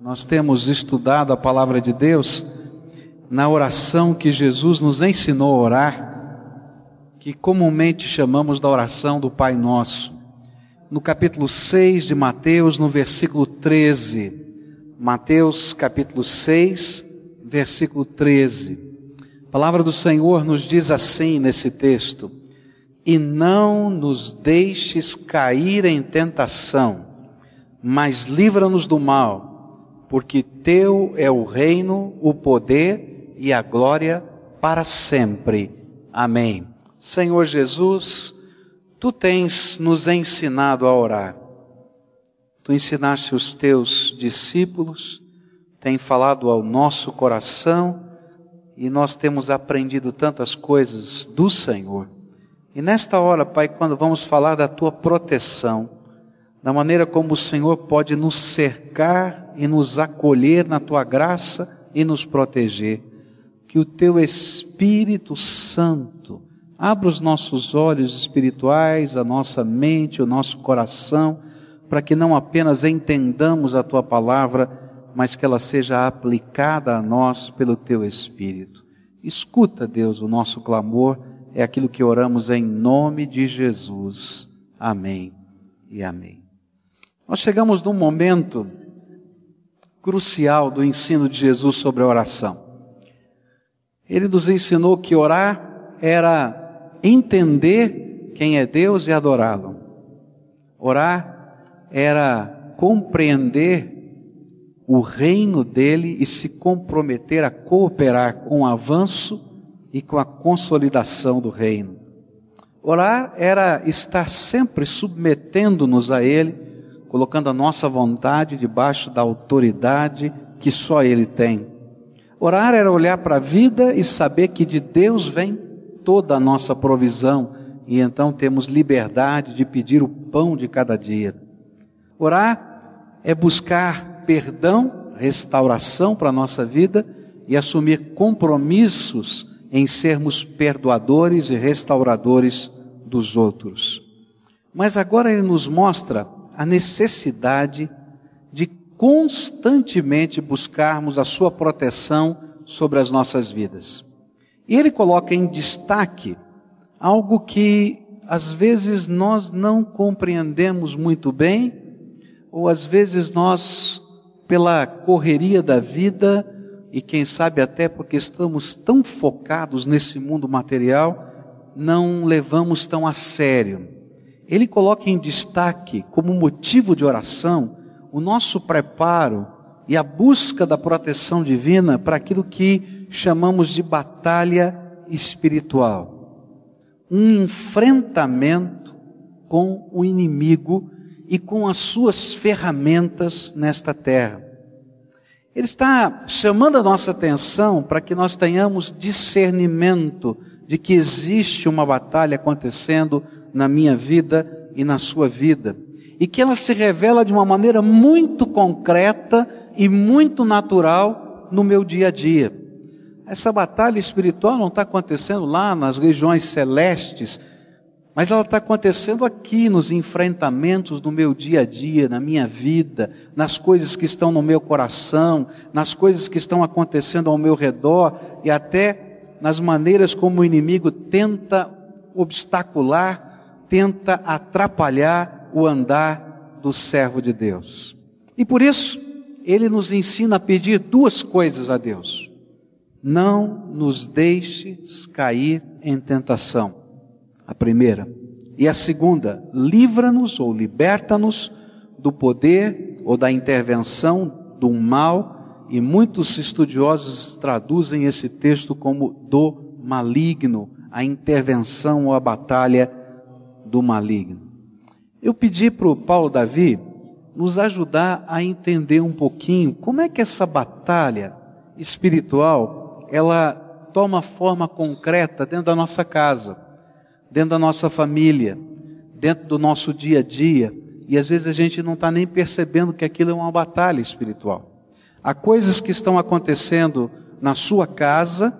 Nós temos estudado a palavra de Deus na oração que Jesus nos ensinou a orar, que comumente chamamos da oração do Pai Nosso. No capítulo 6 de Mateus, no versículo 13. Mateus, capítulo 6, versículo 13. A palavra do Senhor nos diz assim nesse texto: E não nos deixes cair em tentação, mas livra-nos do mal porque teu é o reino, o poder e a glória para sempre. Amém. Senhor Jesus, tu tens nos ensinado a orar. Tu ensinaste os teus discípulos, tem falado ao nosso coração e nós temos aprendido tantas coisas do Senhor. E nesta hora, Pai, quando vamos falar da tua proteção, da maneira como o Senhor pode nos cercar e nos acolher na tua graça e nos proteger. Que o teu Espírito Santo abra os nossos olhos espirituais, a nossa mente, o nosso coração, para que não apenas entendamos a tua palavra, mas que ela seja aplicada a nós pelo teu Espírito. Escuta, Deus, o nosso clamor, é aquilo que oramos em nome de Jesus. Amém e amém. Nós chegamos num momento crucial do ensino de Jesus sobre a oração. Ele nos ensinou que orar era entender quem é Deus e adorá-lo. Orar era compreender o reino dele e se comprometer a cooperar com o avanço e com a consolidação do reino. Orar era estar sempre submetendo-nos a ele colocando a nossa vontade debaixo da autoridade que só Ele tem. Orar era olhar para a vida e saber que de Deus vem toda a nossa provisão e então temos liberdade de pedir o pão de cada dia. Orar é buscar perdão, restauração para a nossa vida e assumir compromissos em sermos perdoadores e restauradores dos outros. Mas agora ele nos mostra a necessidade de constantemente buscarmos a sua proteção sobre as nossas vidas. E ele coloca em destaque algo que às vezes nós não compreendemos muito bem, ou às vezes nós, pela correria da vida, e quem sabe até porque estamos tão focados nesse mundo material, não levamos tão a sério ele coloca em destaque como motivo de oração o nosso preparo e a busca da proteção divina para aquilo que chamamos de batalha espiritual. Um enfrentamento com o inimigo e com as suas ferramentas nesta terra. Ele está chamando a nossa atenção para que nós tenhamos discernimento de que existe uma batalha acontecendo na minha vida e na sua vida. E que ela se revela de uma maneira muito concreta e muito natural no meu dia a dia. Essa batalha espiritual não está acontecendo lá nas regiões celestes, mas ela está acontecendo aqui nos enfrentamentos do meu dia a dia, na minha vida, nas coisas que estão no meu coração, nas coisas que estão acontecendo ao meu redor e até nas maneiras como o inimigo tenta obstacular tenta atrapalhar o andar do servo de Deus. E por isso, ele nos ensina a pedir duas coisas a Deus. Não nos deixes cair em tentação. A primeira. E a segunda, livra-nos ou liberta-nos do poder ou da intervenção do mal, e muitos estudiosos traduzem esse texto como do maligno, a intervenção ou a batalha do maligno. Eu pedi para o Paulo Davi nos ajudar a entender um pouquinho como é que essa batalha espiritual ela toma forma concreta dentro da nossa casa, dentro da nossa família, dentro do nosso dia a dia, e às vezes a gente não está nem percebendo que aquilo é uma batalha espiritual. Há coisas que estão acontecendo na sua casa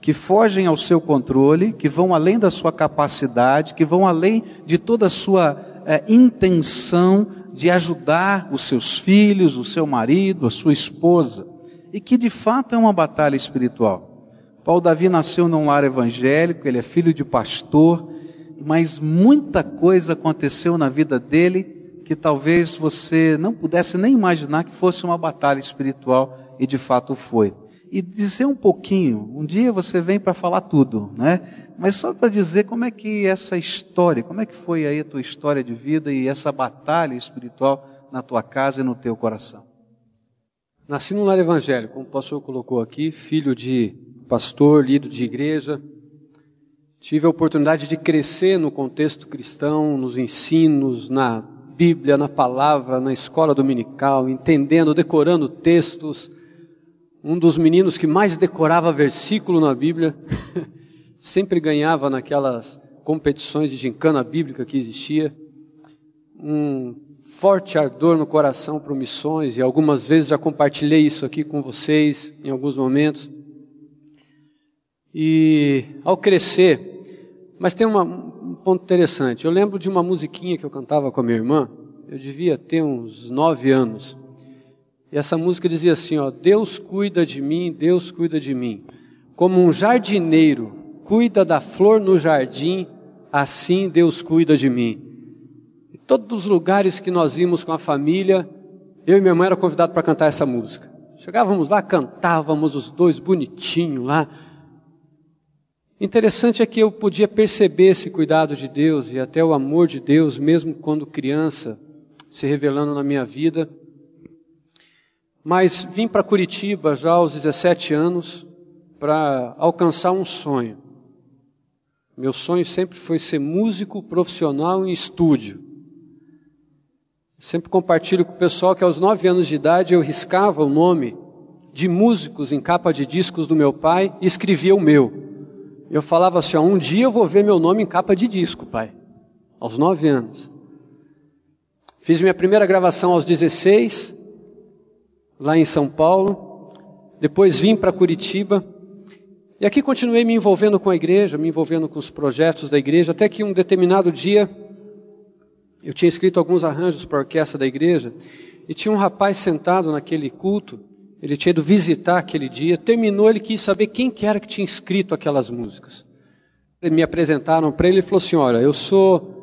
que fogem ao seu controle, que vão além da sua capacidade, que vão além de toda a sua é, intenção de ajudar os seus filhos, o seu marido, a sua esposa, e que de fato é uma batalha espiritual. Paulo Davi nasceu num lar evangélico, ele é filho de pastor, mas muita coisa aconteceu na vida dele que talvez você não pudesse nem imaginar que fosse uma batalha espiritual e de fato foi. E dizer um pouquinho, um dia você vem para falar tudo, né? Mas só para dizer como é que essa história, como é que foi aí a tua história de vida e essa batalha espiritual na tua casa e no teu coração. Nasci num lar evangélico, como o pastor colocou aqui, filho de pastor, líder de igreja. Tive a oportunidade de crescer no contexto cristão, nos ensinos, na Bíblia, na palavra, na escola dominical, entendendo, decorando textos. Um dos meninos que mais decorava versículo na Bíblia, sempre ganhava naquelas competições de gincana bíblica que existia. Um forte ardor no coração para missões, e algumas vezes já compartilhei isso aqui com vocês em alguns momentos. E ao crescer, mas tem uma, um ponto interessante. Eu lembro de uma musiquinha que eu cantava com a minha irmã, eu devia ter uns nove anos. E essa música dizia assim: ó, Deus cuida de mim, Deus cuida de mim. Como um jardineiro cuida da flor no jardim, assim Deus cuida de mim. E todos os lugares que nós íamos com a família, eu e minha mãe era convidado para cantar essa música. Chegávamos lá, cantávamos os dois bonitinho lá. Interessante é que eu podia perceber esse cuidado de Deus e até o amor de Deus, mesmo quando criança, se revelando na minha vida. Mas vim para Curitiba já aos 17 anos para alcançar um sonho. Meu sonho sempre foi ser músico profissional em estúdio. Sempre compartilho com o pessoal que aos nove anos de idade eu riscava o nome de músicos em capa de discos do meu pai e escrevia o meu. Eu falava assim: ó, um dia eu vou ver meu nome em capa de disco, pai. Aos nove anos. Fiz minha primeira gravação aos 16, lá em São Paulo. Depois vim para Curitiba. E aqui continuei me envolvendo com a igreja, me envolvendo com os projetos da igreja, até que um determinado dia eu tinha escrito alguns arranjos para a orquestra da igreja e tinha um rapaz sentado naquele culto ele tinha ido visitar aquele dia, terminou, ele quis saber quem que era que tinha escrito aquelas músicas. Me apresentaram para ele e falou assim: Olha, eu sou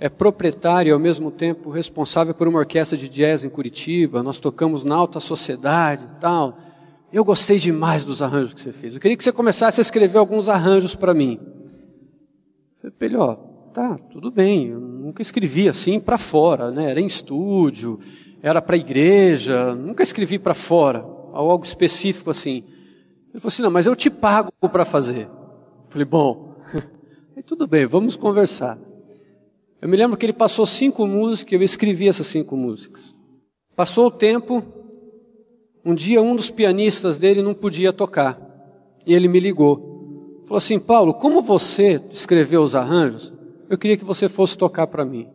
é, proprietário e ao mesmo tempo responsável por uma orquestra de jazz em Curitiba, nós tocamos na alta sociedade e tal. Eu gostei demais dos arranjos que você fez. Eu queria que você começasse a escrever alguns arranjos para mim. Eu falei Ó, tá, tudo bem, eu nunca escrevi assim para fora, né? Era em estúdio era para igreja, nunca escrevi para fora, algo específico assim. Ele falou assim: não, mas eu te pago para fazer. Eu falei: bom, tudo bem, vamos conversar. Eu me lembro que ele passou cinco músicas, eu escrevi essas cinco músicas. Passou o tempo, um dia um dos pianistas dele não podia tocar, e ele me ligou. Falou assim: Paulo, como você escreveu os arranjos, eu queria que você fosse tocar para mim.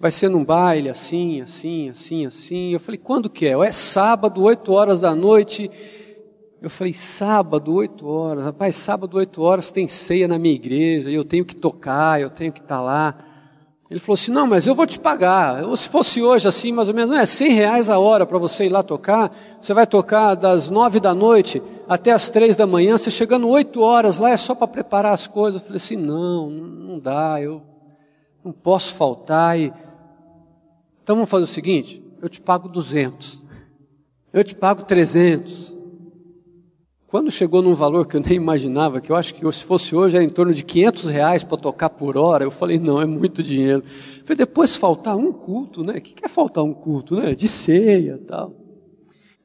Vai ser num baile assim, assim, assim, assim. Eu falei, quando que é? É sábado, 8 horas da noite. Eu falei, sábado, 8 horas. Rapaz, sábado, 8 horas tem ceia na minha igreja, eu tenho que tocar, eu tenho que estar tá lá. Ele falou assim, não, mas eu vou te pagar. Ou se fosse hoje assim, mais ou menos, é 100 reais a hora para você ir lá tocar. Você vai tocar das 9 da noite até as 3 da manhã. Você chegando 8 horas lá é só para preparar as coisas. Eu falei assim, não, não dá, eu não posso faltar. E então vamos fazer o seguinte: eu te pago 200, eu te pago 300. Quando chegou num valor que eu nem imaginava, que eu acho que se fosse hoje era em torno de 500 reais para tocar por hora, eu falei, não, é muito dinheiro. Eu falei, depois faltar um culto, né? O que é faltar um culto, né? De ceia tal.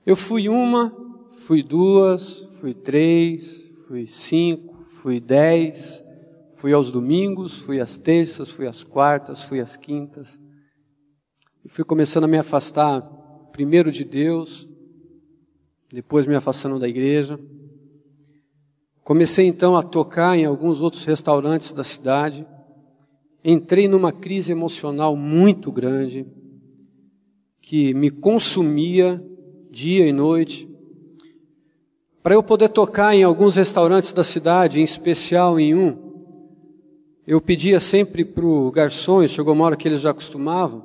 Eu fui uma, fui duas, fui três, fui cinco, fui dez, fui aos domingos, fui às terças, fui às quartas, fui às quintas. E fui começando a me afastar, primeiro de Deus, depois me afastando da igreja. Comecei então a tocar em alguns outros restaurantes da cidade. Entrei numa crise emocional muito grande, que me consumia dia e noite. Para eu poder tocar em alguns restaurantes da cidade, em especial em um, eu pedia sempre para o garçom, chegou uma hora que eles já acostumavam,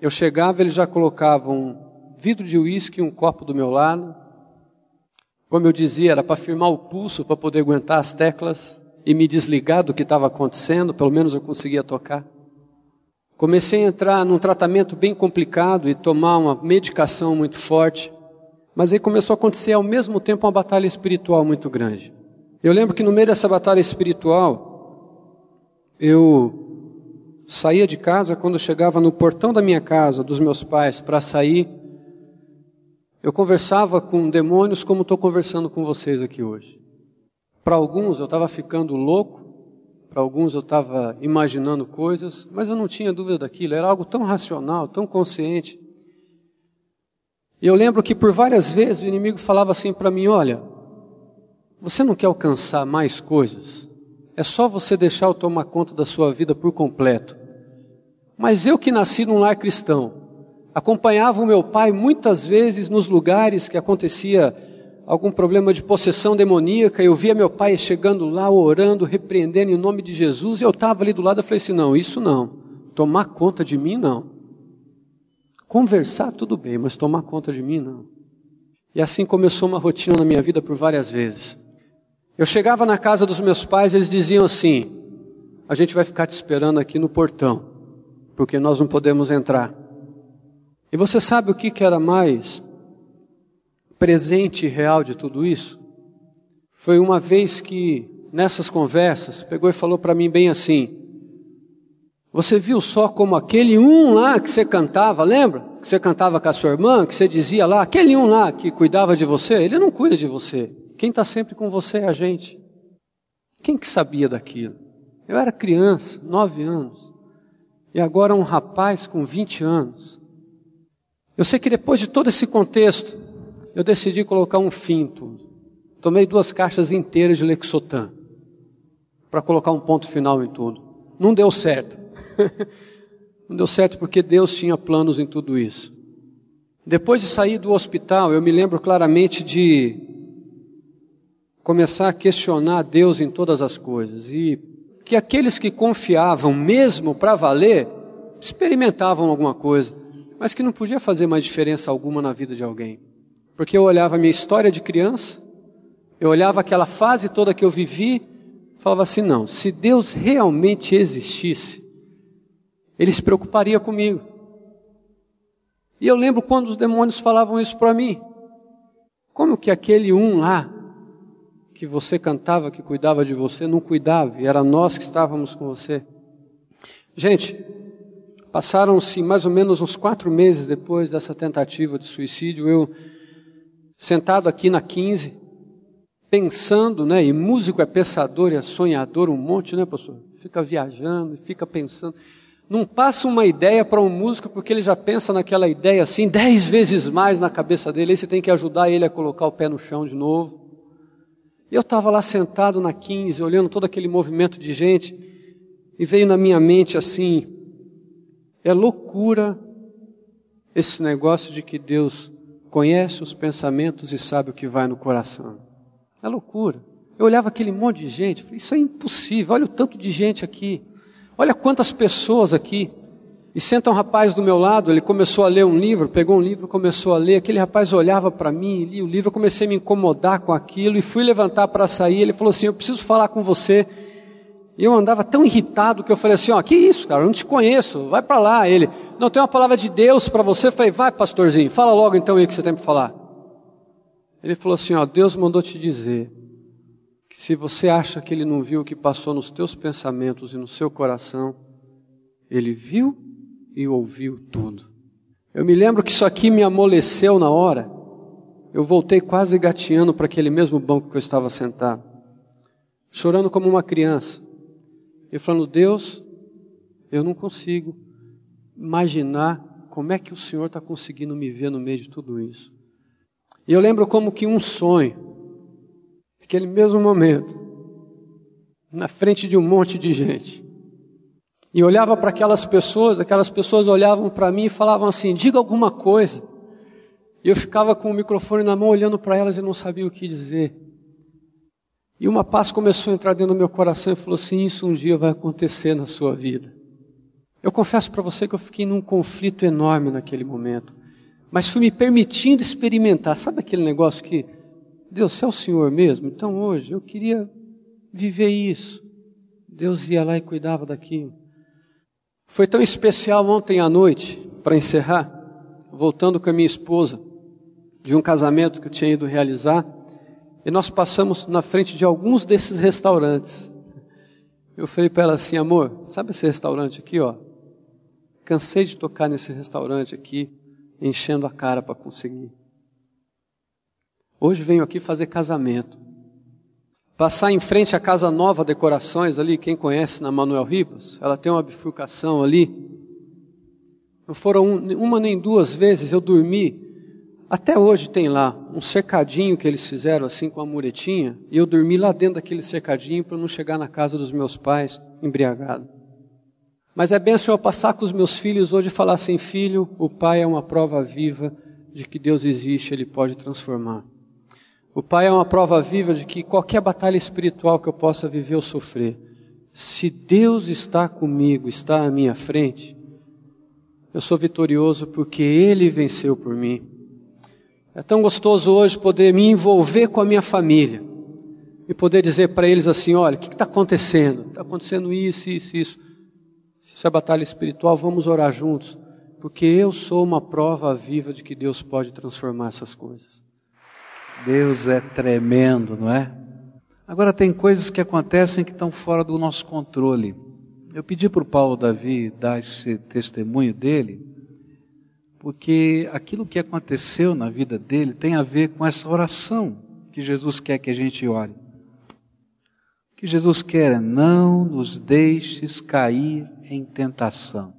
eu chegava, eles já colocavam um vidro de uísque e um copo do meu lado. Como eu dizia, era para firmar o pulso, para poder aguentar as teclas e me desligar do que estava acontecendo, pelo menos eu conseguia tocar. Comecei a entrar num tratamento bem complicado e tomar uma medicação muito forte, mas aí começou a acontecer ao mesmo tempo uma batalha espiritual muito grande. Eu lembro que no meio dessa batalha espiritual, eu saía de casa, quando chegava no portão da minha casa, dos meus pais, para sair, eu conversava com demônios como estou conversando com vocês aqui hoje. Para alguns eu estava ficando louco, para alguns eu estava imaginando coisas, mas eu não tinha dúvida daquilo, era algo tão racional, tão consciente. E eu lembro que por várias vezes o inimigo falava assim para mim: olha, você não quer alcançar mais coisas? É só você deixar eu tomar conta da sua vida por completo. Mas eu que nasci num lar cristão, acompanhava o meu pai muitas vezes nos lugares que acontecia algum problema de possessão demoníaca, eu via meu pai chegando lá, orando, repreendendo em nome de Jesus, e eu estava ali do lado, eu falei assim, não, isso não, tomar conta de mim não. Conversar tudo bem, mas tomar conta de mim não. E assim começou uma rotina na minha vida por várias vezes. Eu chegava na casa dos meus pais, eles diziam assim: a gente vai ficar te esperando aqui no portão, porque nós não podemos entrar. E você sabe o que, que era mais presente real de tudo isso foi uma vez que, nessas conversas, pegou e falou para mim bem assim: Você viu só como aquele um lá que você cantava, lembra? Que você cantava com a sua irmã, que você dizia lá, aquele um lá que cuidava de você, ele não cuida de você. Quem está sempre com você é a gente. Quem que sabia daquilo? Eu era criança, nove anos, e agora um rapaz com vinte anos. Eu sei que depois de todo esse contexto, eu decidi colocar um fim em tudo. Tomei duas caixas inteiras de Lexotan para colocar um ponto final em tudo. Não deu certo. Não deu certo porque Deus tinha planos em tudo isso. Depois de sair do hospital, eu me lembro claramente de começar a questionar Deus em todas as coisas e que aqueles que confiavam mesmo para valer experimentavam alguma coisa, mas que não podia fazer mais diferença alguma na vida de alguém. Porque eu olhava a minha história de criança, eu olhava aquela fase toda que eu vivi, falava assim: não, se Deus realmente existisse, Ele se preocuparia comigo. E eu lembro quando os demônios falavam isso para mim. Como que aquele um lá, que você cantava, que cuidava de você, não cuidava, e era nós que estávamos com você? Gente, passaram-se mais ou menos uns quatro meses depois dessa tentativa de suicídio, eu sentado aqui na 15, pensando, né? E músico é pensador e é sonhador, um monte, né, pastor? Fica viajando, fica pensando. Não passa uma ideia para um músico porque ele já pensa naquela ideia assim dez vezes mais na cabeça dele. Aí você tem que ajudar ele a colocar o pé no chão de novo. E eu estava lá sentado na 15, olhando todo aquele movimento de gente, e veio na minha mente assim: é loucura esse negócio de que Deus conhece os pensamentos e sabe o que vai no coração. É loucura. Eu olhava aquele monte de gente, falei, isso é impossível, olha o tanto de gente aqui, olha quantas pessoas aqui. E senta um rapaz do meu lado, ele começou a ler um livro, pegou um livro, começou a ler, aquele rapaz olhava para mim, lia o livro, eu comecei a me incomodar com aquilo e fui levantar para sair, ele falou assim, eu preciso falar com você. E eu andava tão irritado que eu falei assim, ó, que isso, cara, eu não te conheço, vai para lá. Ele, não tem uma palavra de Deus para você. Eu falei, vai, pastorzinho, fala logo então aí o que você tem para falar. Ele falou assim, ó, Deus mandou te dizer que se você acha que ele não viu o que passou nos teus pensamentos e no seu coração, ele viu e ouviu tudo. Eu me lembro que isso aqui me amoleceu na hora. Eu voltei quase gateando para aquele mesmo banco que eu estava sentado, chorando como uma criança. E falando, Deus, eu não consigo imaginar como é que o Senhor está conseguindo me ver no meio de tudo isso. E eu lembro como que um sonho, aquele mesmo momento, na frente de um monte de gente, e olhava para aquelas pessoas, aquelas pessoas olhavam para mim e falavam assim: diga alguma coisa. E eu ficava com o microfone na mão olhando para elas e não sabia o que dizer. E uma paz começou a entrar dentro do meu coração e falou assim: Isso um dia vai acontecer na sua vida. Eu confesso para você que eu fiquei num conflito enorme naquele momento, mas fui me permitindo experimentar. Sabe aquele negócio que, Deus, é o Senhor mesmo, então hoje eu queria viver isso. Deus ia lá e cuidava daquilo. Foi tão especial ontem à noite, para encerrar, voltando com a minha esposa, de um casamento que eu tinha ido realizar, e nós passamos na frente de alguns desses restaurantes. Eu falei para ela assim, amor, sabe esse restaurante aqui, ó? Cansei de tocar nesse restaurante aqui, enchendo a cara para conseguir. Hoje venho aqui fazer casamento. Passar em frente à Casa Nova Decorações ali, quem conhece na Manuel Ribas, ela tem uma bifurcação ali. Não foram uma nem duas vezes eu dormi até hoje tem lá um cercadinho que eles fizeram assim com a muretinha, e eu dormi lá dentro daquele cercadinho para não chegar na casa dos meus pais embriagado. Mas é bem eu passar com os meus filhos hoje e falar assim: filho, o pai é uma prova viva de que Deus existe, ele pode transformar. O pai é uma prova viva de que qualquer batalha espiritual que eu possa viver ou sofrer, se Deus está comigo, está à minha frente, eu sou vitorioso porque ele venceu por mim. É tão gostoso hoje poder me envolver com a minha família e poder dizer para eles assim: olha, o que está acontecendo? Está acontecendo isso, isso, isso. Se isso é batalha espiritual, vamos orar juntos, porque eu sou uma prova viva de que Deus pode transformar essas coisas. Deus é tremendo, não é? Agora, tem coisas que acontecem que estão fora do nosso controle. Eu pedi para o Paulo Davi dar esse testemunho dele, porque aquilo que aconteceu na vida dele tem a ver com essa oração que Jesus quer que a gente ore. O que Jesus quer é não nos deixes cair em tentação.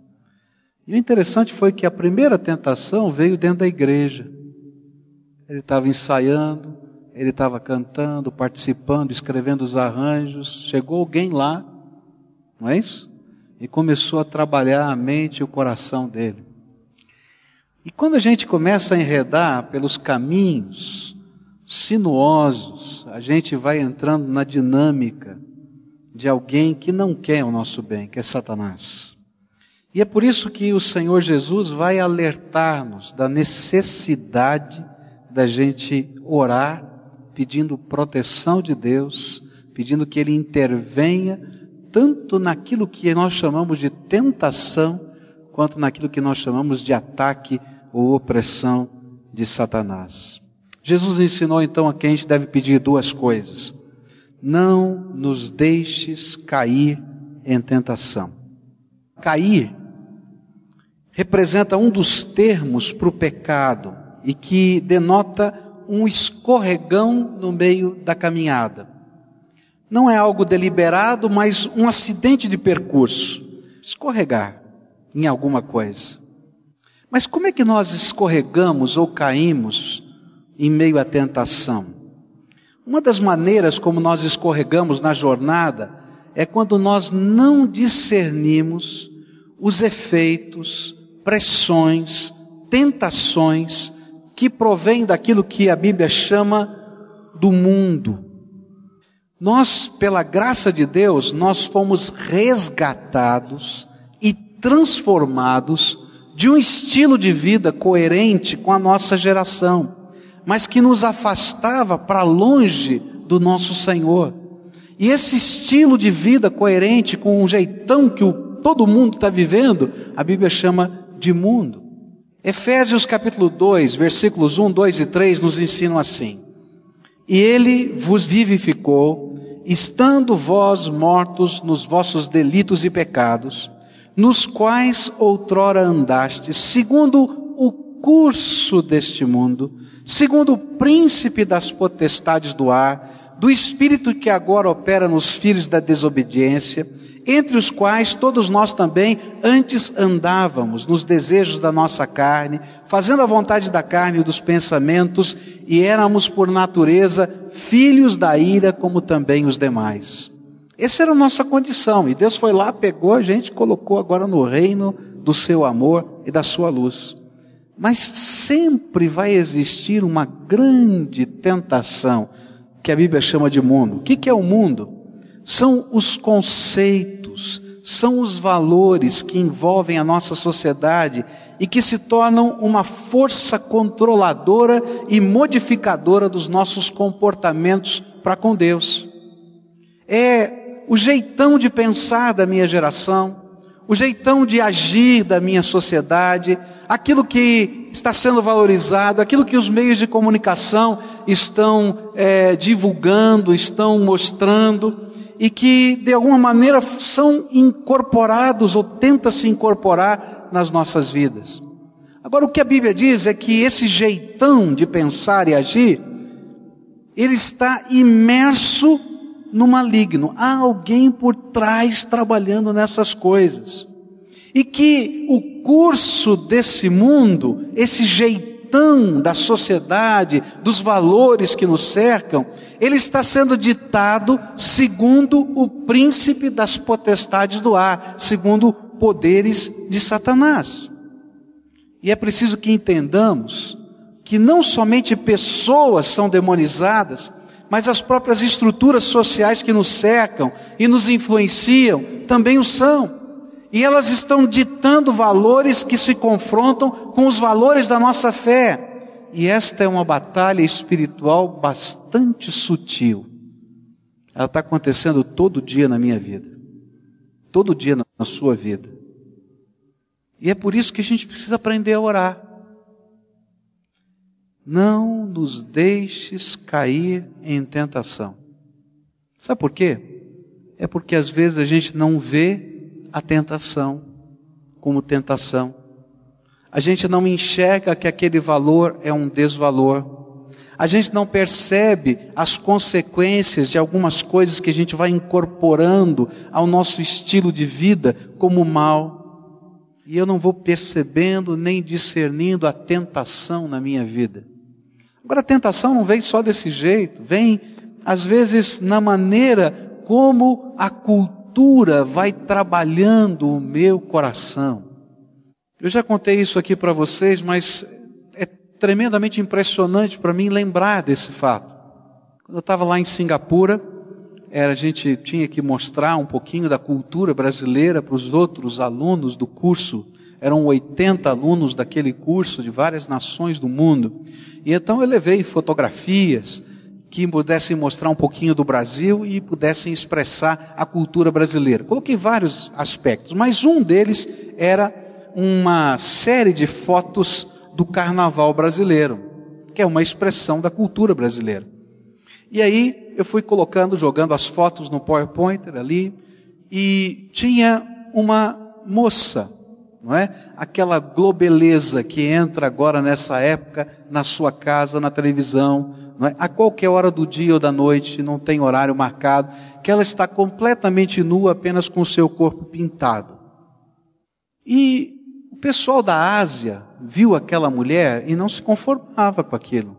E o interessante foi que a primeira tentação veio dentro da igreja. Ele estava ensaiando, ele estava cantando, participando, escrevendo os arranjos. Chegou alguém lá, não é isso? E começou a trabalhar a mente e o coração dele. E quando a gente começa a enredar pelos caminhos sinuosos, a gente vai entrando na dinâmica de alguém que não quer o nosso bem, que é Satanás. E é por isso que o Senhor Jesus vai alertar-nos da necessidade da gente orar, pedindo proteção de Deus, pedindo que Ele intervenha, tanto naquilo que nós chamamos de tentação, quanto naquilo que nós chamamos de ataque ou opressão de Satanás. Jesus ensinou então a quem a gente deve pedir duas coisas. Não nos deixes cair em tentação. Cair representa um dos termos para o pecado e que denota um escorregão no meio da caminhada. Não é algo deliberado, mas um acidente de percurso. Escorregar em alguma coisa. Mas como é que nós escorregamos ou caímos em meio à tentação? Uma das maneiras como nós escorregamos na jornada é quando nós não discernimos os efeitos, pressões, tentações que provêm daquilo que a Bíblia chama do mundo. Nós, pela graça de Deus, nós fomos resgatados e transformados de um estilo de vida coerente com a nossa geração, mas que nos afastava para longe do nosso Senhor. E esse estilo de vida coerente com um jeitão que o, todo mundo está vivendo, a Bíblia chama de mundo. Efésios capítulo 2, versículos 1, 2 e 3 nos ensinam assim: E ele vos vivificou, estando vós mortos nos vossos delitos e pecados, nos quais outrora andaste, segundo o curso deste mundo, segundo o príncipe das potestades do ar, do espírito que agora opera nos filhos da desobediência, entre os quais todos nós também antes andávamos nos desejos da nossa carne, fazendo a vontade da carne e dos pensamentos, e éramos por natureza filhos da ira como também os demais. Essa era a nossa condição. E Deus foi lá, pegou a gente, colocou agora no reino do seu amor e da sua luz. Mas sempre vai existir uma grande tentação que a Bíblia chama de mundo. O que é o mundo? São os conceitos, são os valores que envolvem a nossa sociedade e que se tornam uma força controladora e modificadora dos nossos comportamentos para com Deus. É o jeitão de pensar da minha geração, o jeitão de agir da minha sociedade, aquilo que está sendo valorizado, aquilo que os meios de comunicação estão é, divulgando, estão mostrando, e que de alguma maneira são incorporados ou tenta se incorporar nas nossas vidas. Agora o que a Bíblia diz é que esse jeitão de pensar e agir, ele está imerso no maligno. Há alguém por trás trabalhando nessas coisas. E que o curso desse mundo, esse jeitão da sociedade, dos valores que nos cercam, ele está sendo ditado segundo o príncipe das potestades do ar, segundo poderes de Satanás. E é preciso que entendamos que não somente pessoas são demonizadas, mas as próprias estruturas sociais que nos cercam e nos influenciam também o são. E elas estão ditando valores que se confrontam com os valores da nossa fé. E esta é uma batalha espiritual bastante sutil. Ela está acontecendo todo dia na minha vida, todo dia na sua vida. E é por isso que a gente precisa aprender a orar. Não nos deixes cair em tentação. Sabe por quê? É porque às vezes a gente não vê a tentação como tentação. A gente não enxerga que aquele valor é um desvalor. A gente não percebe as consequências de algumas coisas que a gente vai incorporando ao nosso estilo de vida como mal. E eu não vou percebendo nem discernindo a tentação na minha vida. Agora a tentação não vem só desse jeito, vem às vezes na maneira como a cultura vai trabalhando o meu coração. Eu já contei isso aqui para vocês, mas é tremendamente impressionante para mim lembrar desse fato. Quando eu estava lá em Singapura, era, a gente tinha que mostrar um pouquinho da cultura brasileira para os outros alunos do curso eram 80 alunos daquele curso de várias nações do mundo. E então eu levei fotografias que pudessem mostrar um pouquinho do Brasil e pudessem expressar a cultura brasileira. Coloquei vários aspectos, mas um deles era uma série de fotos do carnaval brasileiro, que é uma expressão da cultura brasileira. E aí eu fui colocando, jogando as fotos no PowerPoint ali, e tinha uma moça não é? Aquela globeleza que entra agora nessa época na sua casa, na televisão, não é? A qualquer hora do dia ou da noite, não tem horário marcado, que ela está completamente nua apenas com o seu corpo pintado. E o pessoal da Ásia viu aquela mulher e não se conformava com aquilo.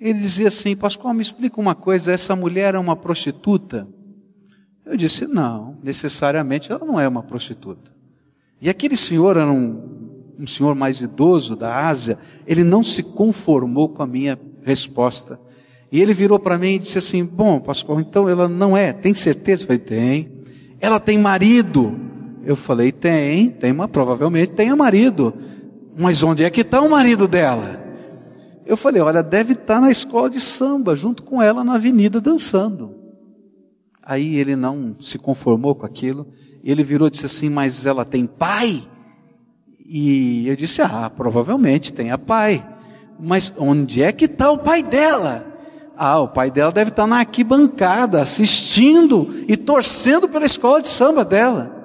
Ele dizia assim: Pascoal, me explica uma coisa, essa mulher é uma prostituta? Eu disse: Não, necessariamente ela não é uma prostituta. E aquele senhor era um, um senhor mais idoso da Ásia, ele não se conformou com a minha resposta. E ele virou para mim e disse assim: Bom, pastor, então ela não é, tem certeza? Eu falei: Tem. Ela tem marido? Eu falei: Tem, tem, mas provavelmente tem marido. Mas onde é que está o marido dela? Eu falei: Olha, deve estar tá na escola de samba, junto com ela na avenida dançando. Aí ele não se conformou com aquilo ele virou e disse assim: Mas ela tem pai? E eu disse: Ah, provavelmente tenha pai. Mas onde é que está o pai dela? Ah, o pai dela deve estar tá na arquibancada, assistindo e torcendo pela escola de samba dela.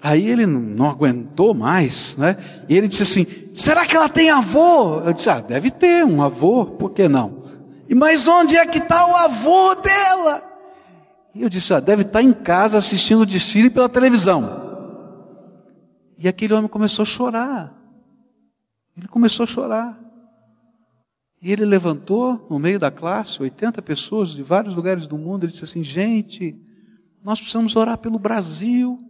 Aí ele não aguentou mais, né? E ele disse assim: Será que ela tem avô? Eu disse: Ah, deve ter um avô, por que não? E mas onde é que está o avô dela? E eu disse: ah, deve estar em casa assistindo o desfile pela televisão. E aquele homem começou a chorar. Ele começou a chorar. E ele levantou no meio da classe, 80 pessoas de vários lugares do mundo, ele disse assim: gente, nós precisamos orar pelo Brasil.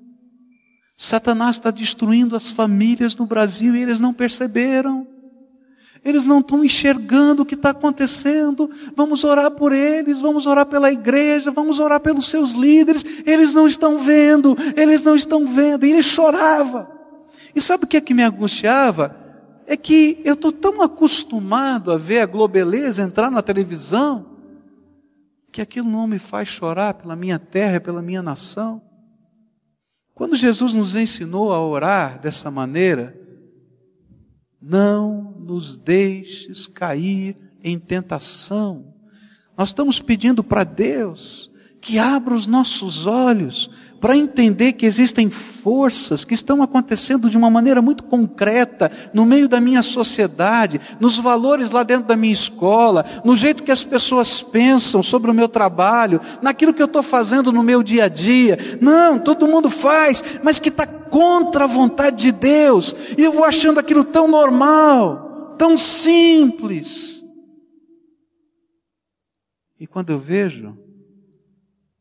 Satanás está destruindo as famílias no Brasil e eles não perceberam. Eles não estão enxergando o que está acontecendo. Vamos orar por eles, vamos orar pela igreja, vamos orar pelos seus líderes. Eles não estão vendo, eles não estão vendo. E ele chorava. E sabe o que é que me angustiava? É que eu estou tão acostumado a ver a globeleza entrar na televisão, que aquilo não me faz chorar pela minha terra, pela minha nação. Quando Jesus nos ensinou a orar dessa maneira, não nos deixes cair em tentação. Nós estamos pedindo para Deus que abra os nossos olhos para entender que existem forças que estão acontecendo de uma maneira muito concreta no meio da minha sociedade, nos valores lá dentro da minha escola, no jeito que as pessoas pensam sobre o meu trabalho, naquilo que eu estou fazendo no meu dia a dia. Não, todo mundo faz, mas que está contra a vontade de Deus, e eu vou achando aquilo tão normal, tão simples. E quando eu vejo,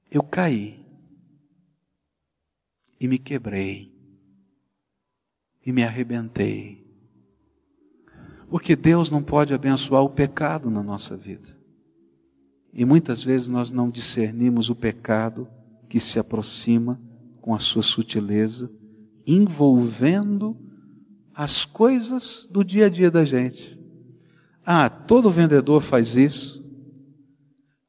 eu caí e me quebrei e me arrebentei. Porque Deus não pode abençoar o pecado na nossa vida. E muitas vezes nós não discernimos o pecado que se aproxima com a sua sutileza, envolvendo as coisas do dia a dia da gente. Ah, todo vendedor faz isso.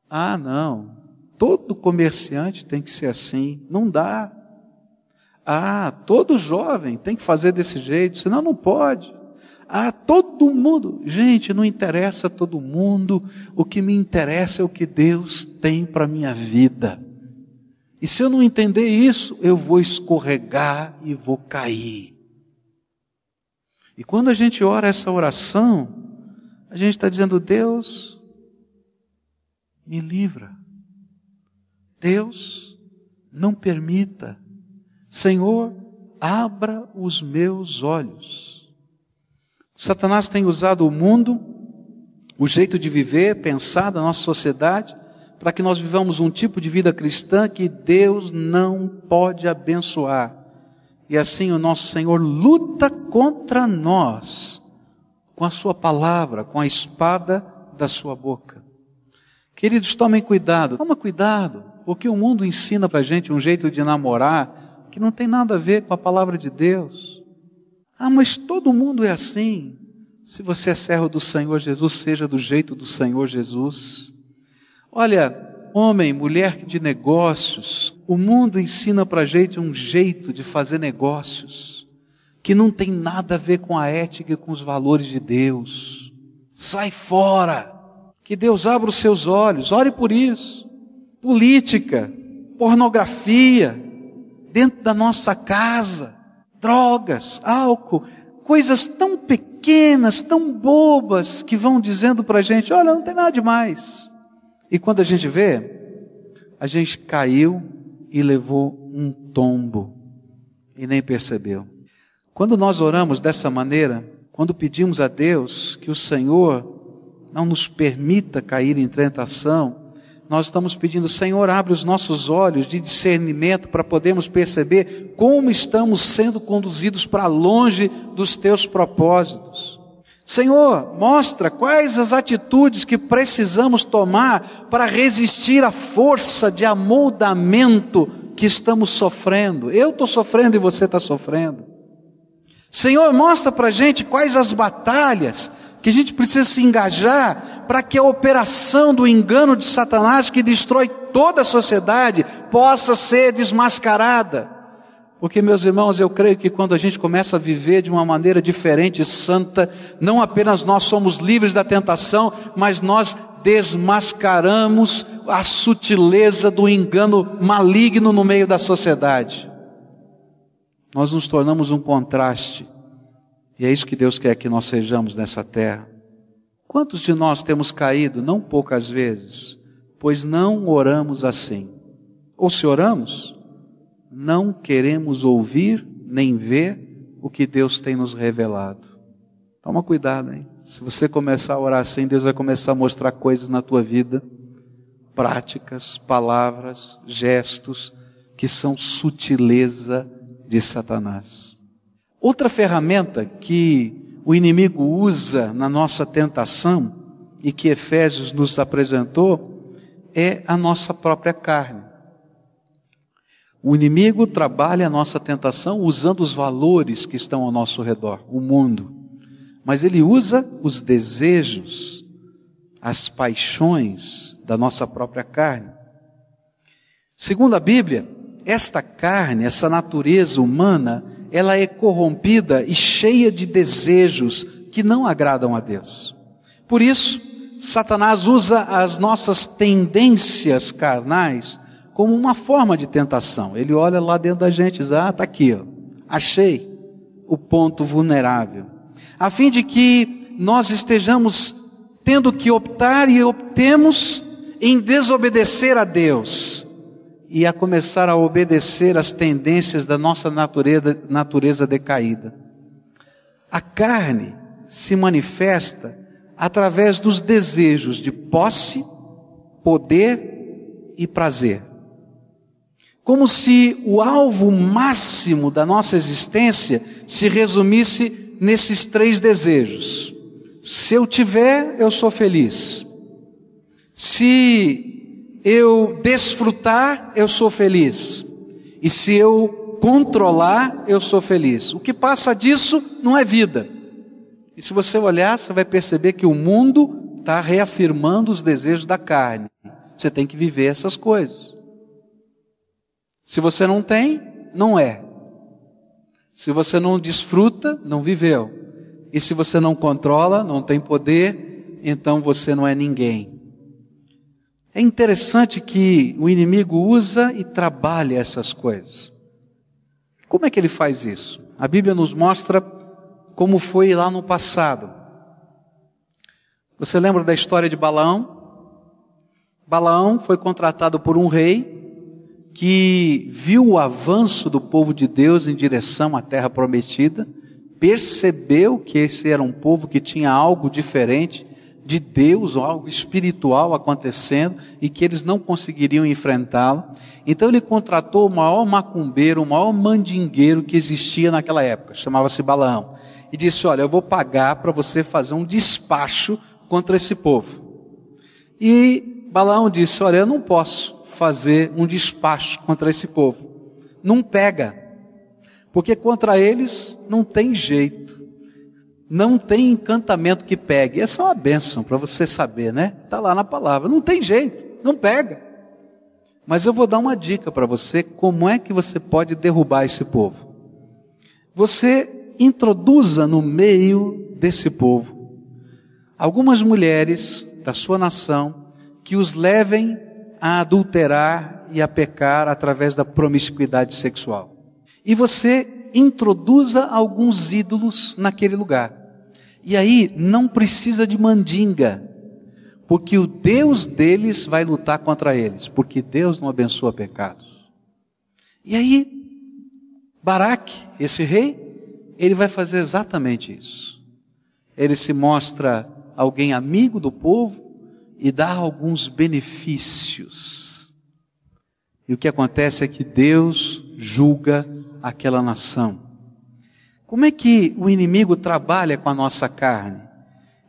Ah, não. Todo comerciante tem que ser assim. Não dá. Ah, todo jovem tem que fazer desse jeito, senão não pode. Ah, todo mundo. Gente, não interessa todo mundo. O que me interessa é o que Deus tem para minha vida. E se eu não entender isso, eu vou escorregar e vou cair. E quando a gente ora essa oração, a gente está dizendo: Deus, me livra. Deus, não permita Senhor, abra os meus olhos. Satanás tem usado o mundo, o jeito de viver, pensar da nossa sociedade, para que nós vivamos um tipo de vida cristã que Deus não pode abençoar. E assim o nosso Senhor luta contra nós com a sua palavra, com a espada da sua boca. Queridos, tomem cuidado, toma cuidado, porque o mundo ensina para a gente um jeito de namorar, que não tem nada a ver com a palavra de Deus. Ah, mas todo mundo é assim. Se você é servo do Senhor Jesus, seja do jeito do Senhor Jesus. Olha, homem, mulher de negócios, o mundo ensina para gente um jeito de fazer negócios que não tem nada a ver com a ética e com os valores de Deus. Sai fora. Que Deus abra os seus olhos. Ore por isso. Política, pornografia, dentro da nossa casa, drogas, álcool, coisas tão pequenas, tão bobas, que vão dizendo para a gente: olha, não tem nada demais. E quando a gente vê, a gente caiu e levou um tombo e nem percebeu. Quando nós oramos dessa maneira, quando pedimos a Deus que o Senhor não nos permita cair em tentação, nós estamos pedindo, Senhor, abre os nossos olhos de discernimento para podermos perceber como estamos sendo conduzidos para longe dos teus propósitos. Senhor, mostra quais as atitudes que precisamos tomar para resistir à força de amoldamento que estamos sofrendo. Eu estou sofrendo e você está sofrendo. Senhor, mostra para a gente quais as batalhas que a gente precisa se engajar para que a operação do engano de Satanás, que destrói toda a sociedade, possa ser desmascarada. Porque, meus irmãos, eu creio que quando a gente começa a viver de uma maneira diferente, santa, não apenas nós somos livres da tentação, mas nós desmascaramos a sutileza do engano maligno no meio da sociedade. Nós nos tornamos um contraste e é isso que Deus quer que nós sejamos nessa terra. Quantos de nós temos caído, não poucas vezes, pois não oramos assim? Ou se oramos, não queremos ouvir nem ver o que Deus tem nos revelado. Toma cuidado, hein? Se você começar a orar assim, Deus vai começar a mostrar coisas na tua vida, práticas, palavras, gestos, que são sutileza de Satanás. Outra ferramenta que o inimigo usa na nossa tentação e que Efésios nos apresentou é a nossa própria carne. O inimigo trabalha a nossa tentação usando os valores que estão ao nosso redor, o mundo. Mas ele usa os desejos, as paixões da nossa própria carne. Segundo a Bíblia, esta carne, essa natureza humana, ela é corrompida e cheia de desejos que não agradam a Deus. Por isso, Satanás usa as nossas tendências carnais como uma forma de tentação. Ele olha lá dentro da gente e diz: Ah, está aqui, ó. achei o ponto vulnerável. A fim de que nós estejamos tendo que optar e optemos em desobedecer a Deus e a começar a obedecer às tendências da nossa natureza, natureza decaída. A carne se manifesta através dos desejos de posse, poder e prazer. Como se o alvo máximo da nossa existência se resumisse nesses três desejos. Se eu tiver, eu sou feliz. Se eu desfrutar, eu sou feliz. E se eu controlar, eu sou feliz. O que passa disso não é vida. E se você olhar, você vai perceber que o mundo está reafirmando os desejos da carne. Você tem que viver essas coisas. Se você não tem, não é. Se você não desfruta, não viveu. E se você não controla, não tem poder, então você não é ninguém. É interessante que o inimigo usa e trabalha essas coisas. Como é que ele faz isso? A Bíblia nos mostra como foi lá no passado. Você lembra da história de Balaão? Balaão foi contratado por um rei que viu o avanço do povo de Deus em direção à terra prometida, percebeu que esse era um povo que tinha algo diferente de Deus ou algo espiritual acontecendo e que eles não conseguiriam enfrentá-lo. Então ele contratou o maior macumbeiro, o maior mandingueiro que existia naquela época, chamava-se Balaão, e disse: Olha, eu vou pagar para você fazer um despacho contra esse povo. E Balaão disse: Olha, eu não posso fazer um despacho contra esse povo. Não pega, porque contra eles não tem jeito. Não tem encantamento que pegue. Essa é uma bênção para você saber, né? Está lá na palavra. Não tem jeito, não pega. Mas eu vou dar uma dica para você como é que você pode derrubar esse povo. Você introduza no meio desse povo algumas mulheres da sua nação que os levem a adulterar e a pecar através da promiscuidade sexual. E você introduza alguns ídolos naquele lugar. E aí não precisa de mandinga, porque o Deus deles vai lutar contra eles, porque Deus não abençoa pecados. E aí, Baraque, esse rei, ele vai fazer exatamente isso. Ele se mostra alguém amigo do povo e dá alguns benefícios. E o que acontece é que Deus julga aquela nação. Como é que o inimigo trabalha com a nossa carne?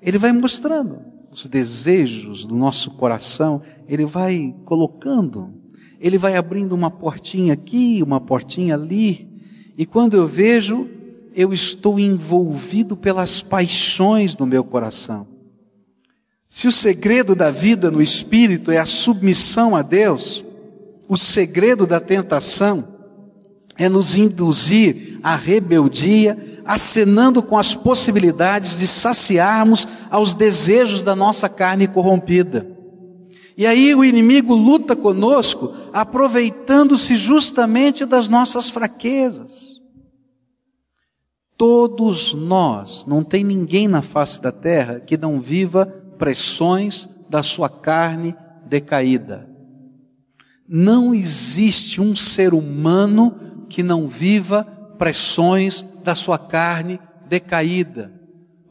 Ele vai mostrando os desejos do nosso coração, ele vai colocando, ele vai abrindo uma portinha aqui, uma portinha ali, e quando eu vejo, eu estou envolvido pelas paixões do meu coração. Se o segredo da vida no espírito é a submissão a Deus, o segredo da tentação é nos induzir à rebeldia, acenando com as possibilidades de saciarmos aos desejos da nossa carne corrompida. E aí o inimigo luta conosco, aproveitando-se justamente das nossas fraquezas. Todos nós, não tem ninguém na face da terra que não viva pressões da sua carne decaída. Não existe um ser humano que não viva pressões da sua carne decaída.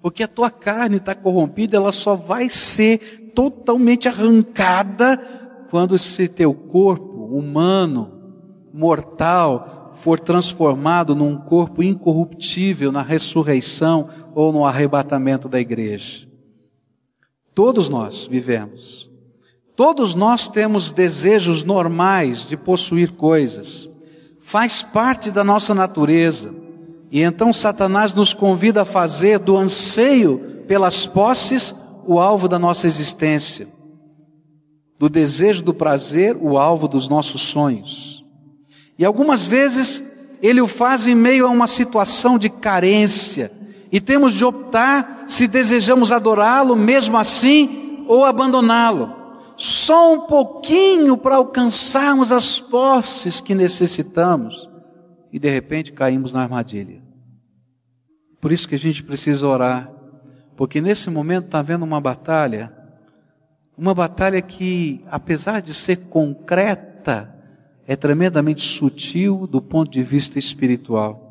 Porque a tua carne está corrompida, ela só vai ser totalmente arrancada quando esse teu corpo humano, mortal, for transformado num corpo incorruptível na ressurreição ou no arrebatamento da igreja. Todos nós vivemos. Todos nós temos desejos normais de possuir coisas. Faz parte da nossa natureza. E então Satanás nos convida a fazer do anseio pelas posses o alvo da nossa existência, do desejo do prazer o alvo dos nossos sonhos. E algumas vezes ele o faz em meio a uma situação de carência, e temos de optar se desejamos adorá-lo mesmo assim ou abandoná-lo. Só um pouquinho para alcançarmos as posses que necessitamos e de repente caímos na armadilha. Por isso que a gente precisa orar porque nesse momento está havendo uma batalha, uma batalha que, apesar de ser concreta, é tremendamente sutil do ponto de vista espiritual.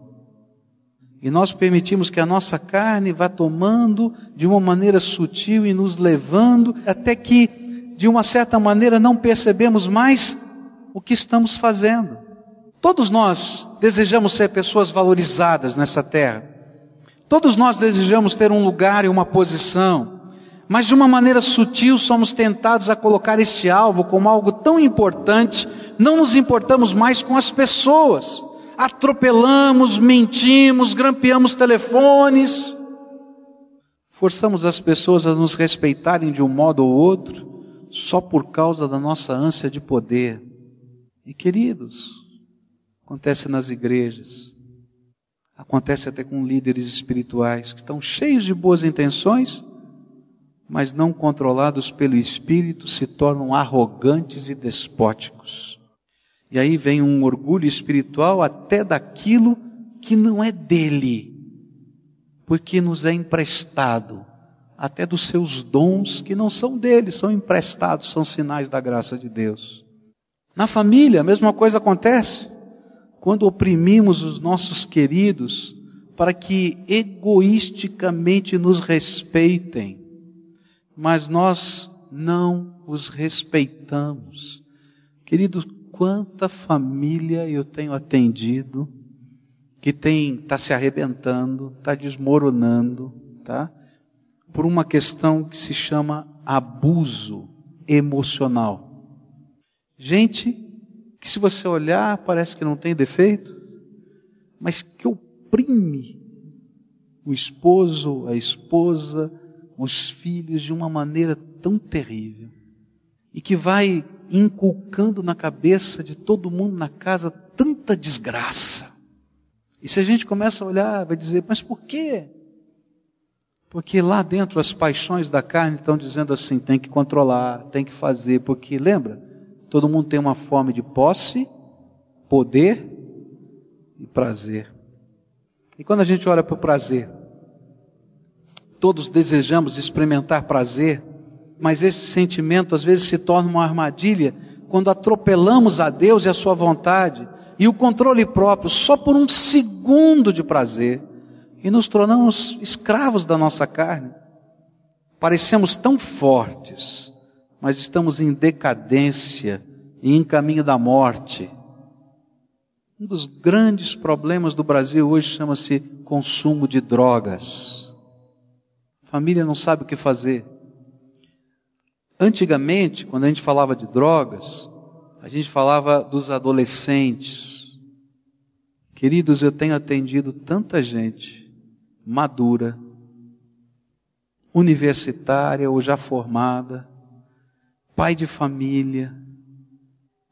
E nós permitimos que a nossa carne vá tomando de uma maneira sutil e nos levando até que, de uma certa maneira, não percebemos mais o que estamos fazendo. Todos nós desejamos ser pessoas valorizadas nessa terra. Todos nós desejamos ter um lugar e uma posição, mas de uma maneira sutil somos tentados a colocar este alvo como algo tão importante, não nos importamos mais com as pessoas, atropelamos, mentimos, grampeamos telefones, forçamos as pessoas a nos respeitarem de um modo ou outro, só por causa da nossa ânsia de poder. E queridos, acontece nas igrejas, Acontece até com líderes espirituais que estão cheios de boas intenções, mas não controlados pelo Espírito se tornam arrogantes e despóticos. E aí vem um orgulho espiritual até daquilo que não é dele, porque nos é emprestado, até dos seus dons que não são dele, são emprestados, são sinais da graça de Deus. Na família, a mesma coisa acontece quando oprimimos os nossos queridos para que egoisticamente nos respeitem, mas nós não os respeitamos. Queridos, quanta família eu tenho atendido que tem está se arrebentando, está desmoronando, tá? Por uma questão que se chama abuso emocional. Gente que se você olhar parece que não tem defeito, mas que oprime o esposo, a esposa, os filhos de uma maneira tão terrível e que vai inculcando na cabeça de todo mundo na casa tanta desgraça. E se a gente começa a olhar, vai dizer, mas por quê? Porque lá dentro as paixões da carne estão dizendo assim: tem que controlar, tem que fazer, porque lembra? Todo mundo tem uma fome de posse, poder e prazer. E quando a gente olha para o prazer, todos desejamos experimentar prazer, mas esse sentimento às vezes se torna uma armadilha quando atropelamos a Deus e a Sua vontade e o controle próprio só por um segundo de prazer e nos tornamos escravos da nossa carne. Parecemos tão fortes, mas estamos em decadência e em caminho da morte. Um dos grandes problemas do Brasil hoje chama-se consumo de drogas. A família não sabe o que fazer. Antigamente, quando a gente falava de drogas, a gente falava dos adolescentes. Queridos, eu tenho atendido tanta gente madura, universitária ou já formada, pai de família,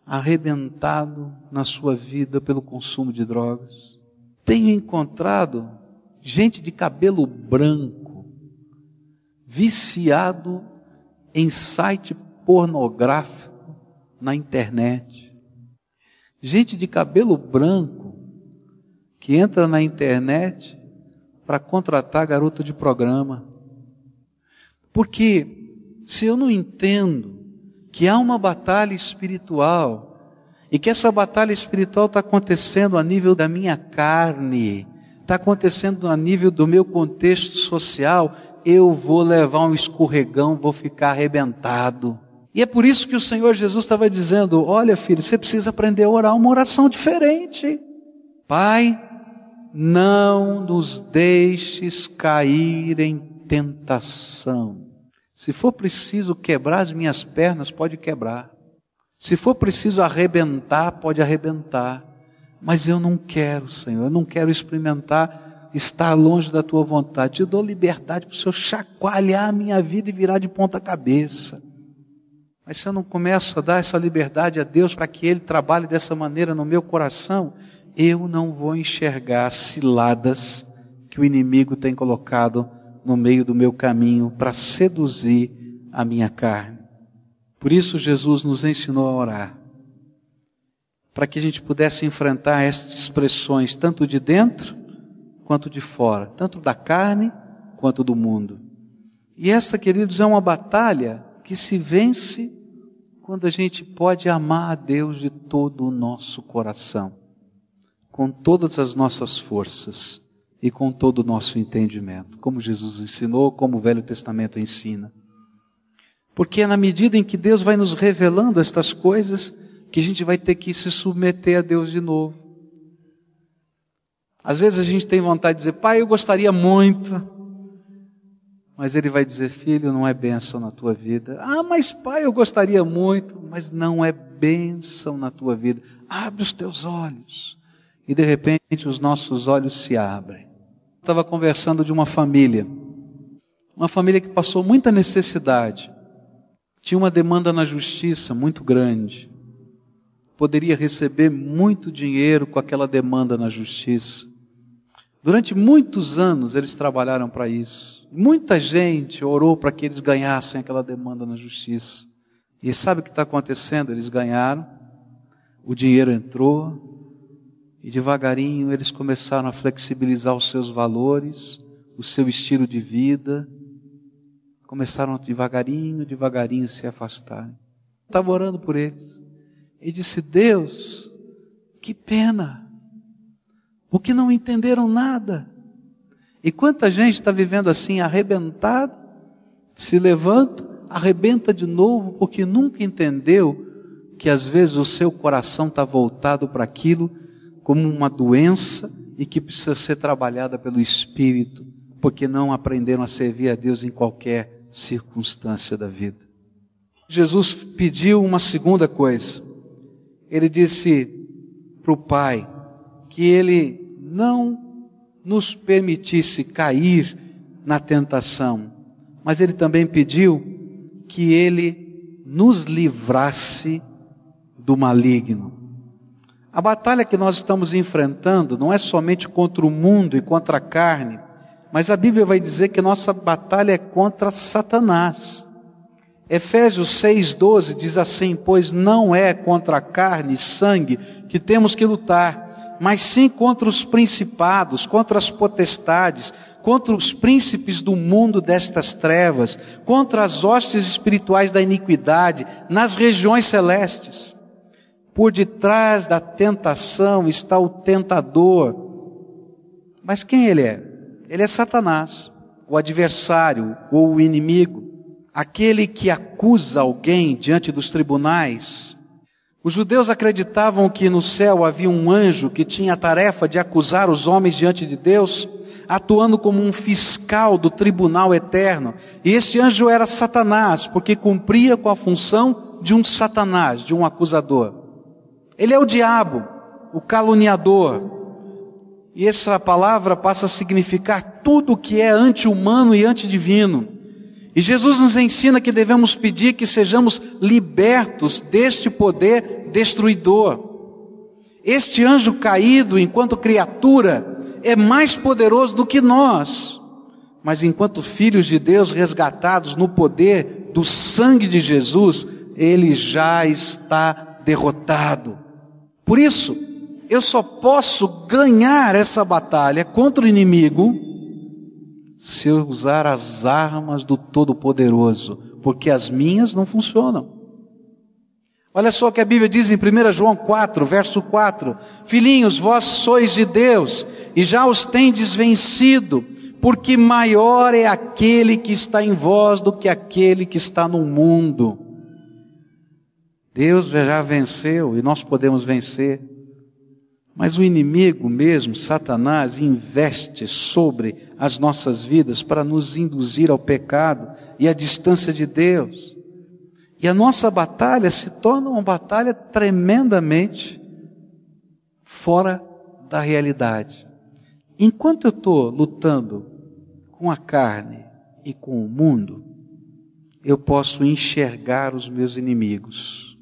arrebentado na sua vida pelo consumo de drogas. Tenho encontrado gente de cabelo branco, viciado em site pornográfico na internet. Gente de cabelo branco que entra na internet para contratar garota de programa. Porque se eu não entendo que há uma batalha espiritual e que essa batalha espiritual está acontecendo a nível da minha carne, está acontecendo a nível do meu contexto social, eu vou levar um escorregão, vou ficar arrebentado. E é por isso que o Senhor Jesus estava dizendo: Olha, filho, você precisa aprender a orar uma oração diferente. Pai, não nos deixes cair em tentação. Se for preciso quebrar as minhas pernas, pode quebrar. Se for preciso arrebentar, pode arrebentar. Mas eu não quero, Senhor, eu não quero experimentar estar longe da tua vontade. Te dou liberdade para o Senhor chacoalhar a minha vida e virar de ponta cabeça. Mas se eu não começo a dar essa liberdade a Deus para que Ele trabalhe dessa maneira no meu coração, eu não vou enxergar ciladas que o inimigo tem colocado no meio do meu caminho para seduzir a minha carne. Por isso Jesus nos ensinou a orar, para que a gente pudesse enfrentar estas expressões tanto de dentro quanto de fora, tanto da carne quanto do mundo. E esta, queridos, é uma batalha que se vence quando a gente pode amar a Deus de todo o nosso coração, com todas as nossas forças e com todo o nosso entendimento, como Jesus ensinou, como o Velho Testamento ensina. Porque é na medida em que Deus vai nos revelando estas coisas que a gente vai ter que se submeter a Deus de novo. Às vezes a gente tem vontade de dizer, pai, eu gostaria muito, mas ele vai dizer: Filho, não é bênção na tua vida. Ah, mas pai, eu gostaria muito, mas não é bênção na tua vida. Abre os teus olhos. E de repente os nossos olhos se abrem. Estava conversando de uma família, uma família que passou muita necessidade, tinha uma demanda na justiça muito grande, poderia receber muito dinheiro com aquela demanda na justiça. Durante muitos anos eles trabalharam para isso. Muita gente orou para que eles ganhassem aquela demanda na justiça. E sabe o que está acontecendo? Eles ganharam, o dinheiro entrou, e devagarinho eles começaram a flexibilizar os seus valores, o seu estilo de vida, começaram devagarinho, devagarinho se afastar. Estava orando por eles. E disse: Deus, que pena porque não entenderam nada. E quanta gente está vivendo assim, arrebentado, se levanta, arrebenta de novo, porque nunca entendeu que às vezes o seu coração está voltado para aquilo como uma doença e que precisa ser trabalhada pelo Espírito, porque não aprenderam a servir a Deus em qualquer circunstância da vida. Jesus pediu uma segunda coisa. Ele disse para o Pai que ele não nos permitisse cair na tentação, mas ele também pediu que ele nos livrasse do maligno. A batalha que nós estamos enfrentando não é somente contra o mundo e contra a carne, mas a Bíblia vai dizer que nossa batalha é contra Satanás. Efésios 6,12 diz assim: Pois não é contra carne e sangue que temos que lutar, mas sim contra os principados, contra as potestades, contra os príncipes do mundo destas trevas, contra as hostes espirituais da iniquidade nas regiões celestes. Por detrás da tentação está o tentador. Mas quem ele é? Ele é Satanás, o adversário ou o inimigo, aquele que acusa alguém diante dos tribunais, os judeus acreditavam que no céu havia um anjo que tinha a tarefa de acusar os homens diante de Deus, atuando como um fiscal do tribunal eterno. E esse anjo era Satanás, porque cumpria com a função de um Satanás, de um acusador. Ele é o diabo, o caluniador. E essa palavra passa a significar tudo o que é anti-humano e antidivino. E Jesus nos ensina que devemos pedir que sejamos libertos deste poder destruidor. Este anjo caído, enquanto criatura, é mais poderoso do que nós. Mas enquanto filhos de Deus resgatados no poder do sangue de Jesus, ele já está derrotado. Por isso, eu só posso ganhar essa batalha contra o inimigo se eu usar as armas do Todo-Poderoso, porque as minhas não funcionam. Olha só o que a Bíblia diz em 1 João 4, verso 4: Filhinhos, vós sois de Deus e já os tendes vencido, porque maior é aquele que está em vós do que aquele que está no mundo. Deus já venceu e nós podemos vencer. Mas o inimigo mesmo, Satanás, investe sobre as nossas vidas para nos induzir ao pecado e à distância de Deus. E a nossa batalha se torna uma batalha tremendamente fora da realidade. Enquanto eu estou lutando com a carne e com o mundo, eu posso enxergar os meus inimigos,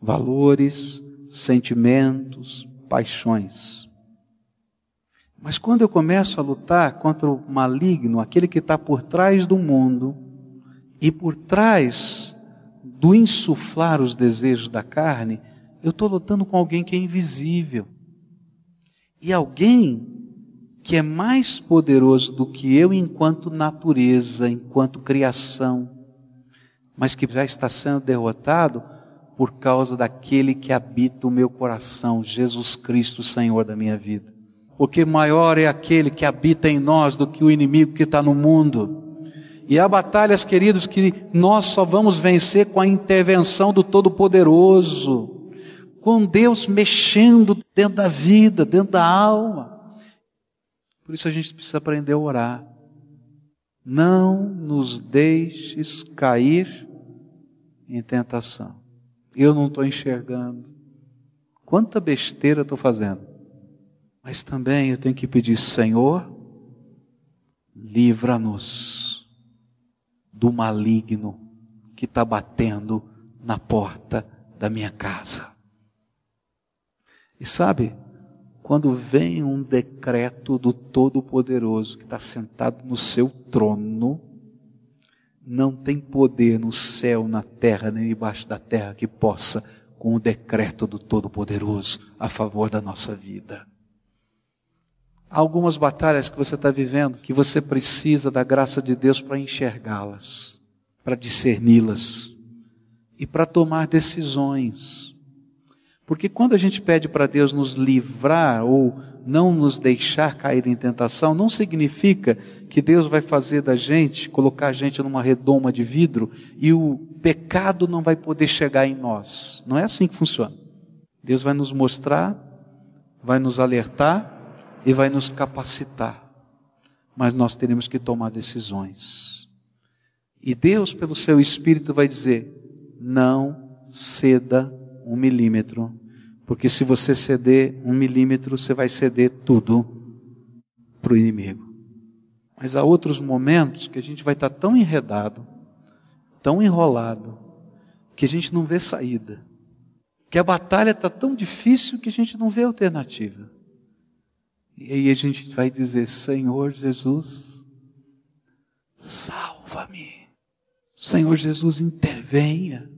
valores, sentimentos, paixões. Mas quando eu começo a lutar contra o maligno, aquele que está por trás do mundo e por trás do insuflar os desejos da carne, eu estou lutando com alguém que é invisível. E alguém que é mais poderoso do que eu enquanto natureza, enquanto criação, mas que já está sendo derrotado por causa daquele que habita o meu coração, Jesus Cristo, Senhor da minha vida. Porque maior é aquele que habita em nós do que o inimigo que está no mundo. E há batalhas, queridos, que nós só vamos vencer com a intervenção do Todo-Poderoso, com Deus mexendo dentro da vida, dentro da alma. Por isso a gente precisa aprender a orar. Não nos deixes cair em tentação eu não estou enxergando. Quanta besteira estou fazendo. Mas também eu tenho que pedir, Senhor, livra-nos do maligno que está batendo na porta da minha casa. E sabe, quando vem um decreto do Todo-Poderoso que está sentado no seu trono, não tem poder no céu, na terra, nem debaixo da terra que possa, com o decreto do Todo-Poderoso, a favor da nossa vida. Há algumas batalhas que você está vivendo que você precisa da graça de Deus para enxergá-las, para discerni-las e para tomar decisões. Porque quando a gente pede para Deus nos livrar ou não nos deixar cair em tentação, não significa que Deus vai fazer da gente, colocar a gente numa redoma de vidro e o pecado não vai poder chegar em nós. Não é assim que funciona. Deus vai nos mostrar, vai nos alertar e vai nos capacitar. Mas nós teremos que tomar decisões. E Deus, pelo seu Espírito, vai dizer: não ceda um milímetro porque se você ceder um milímetro, você vai ceder tudo para o inimigo. Mas há outros momentos que a gente vai estar tão enredado, tão enrolado, que a gente não vê saída. Que a batalha está tão difícil que a gente não vê alternativa. E aí a gente vai dizer: Senhor Jesus, salva-me. Senhor Jesus, intervenha.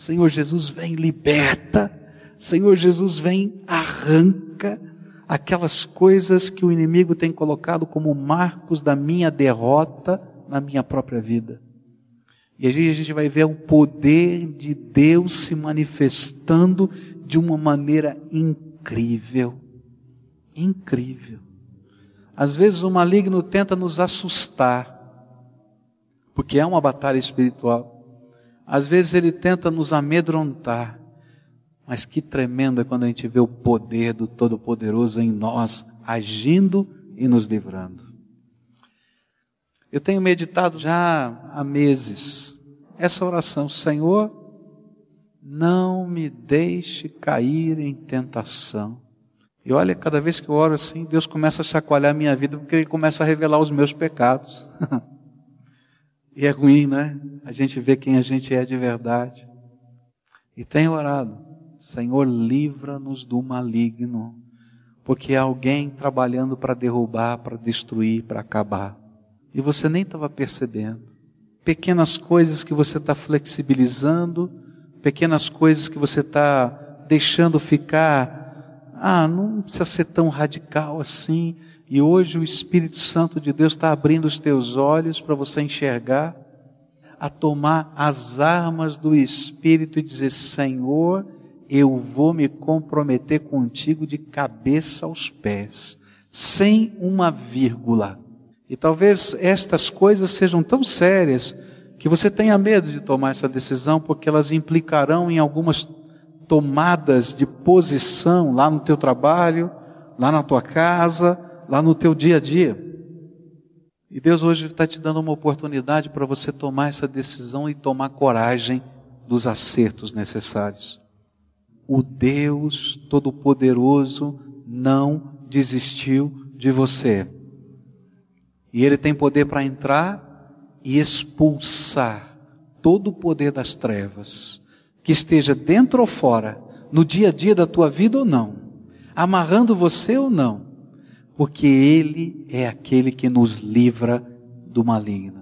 Senhor Jesus, vem, liberta. Senhor Jesus vem, arranca aquelas coisas que o inimigo tem colocado como marcos da minha derrota na minha própria vida. E a gente vai ver o poder de Deus se manifestando de uma maneira incrível. Incrível. Às vezes o maligno tenta nos assustar, porque é uma batalha espiritual. Às vezes ele tenta nos amedrontar. Mas que tremenda quando a gente vê o poder do Todo-Poderoso em nós, agindo e nos livrando. Eu tenho meditado já há meses essa oração, Senhor, não me deixe cair em tentação. E olha, cada vez que eu oro assim, Deus começa a chacoalhar a minha vida, porque Ele começa a revelar os meus pecados. e é ruim, né? A gente vê quem a gente é de verdade. E tenho orado. Senhor, livra-nos do maligno, porque há alguém trabalhando para derrubar, para destruir, para acabar. E você nem estava percebendo. Pequenas coisas que você está flexibilizando, pequenas coisas que você está deixando ficar. Ah, não precisa ser tão radical assim. E hoje o Espírito Santo de Deus está abrindo os teus olhos para você enxergar, a tomar as armas do Espírito e dizer: Senhor, eu vou me comprometer contigo de cabeça aos pés, sem uma vírgula. E talvez estas coisas sejam tão sérias que você tenha medo de tomar essa decisão, porque elas implicarão em algumas tomadas de posição lá no teu trabalho, lá na tua casa, lá no teu dia a dia. E Deus hoje está te dando uma oportunidade para você tomar essa decisão e tomar coragem dos acertos necessários. O Deus Todo-Poderoso não desistiu de você. E Ele tem poder para entrar e expulsar todo o poder das trevas, que esteja dentro ou fora, no dia a dia da tua vida ou não, amarrando você ou não porque Ele é aquele que nos livra do maligno.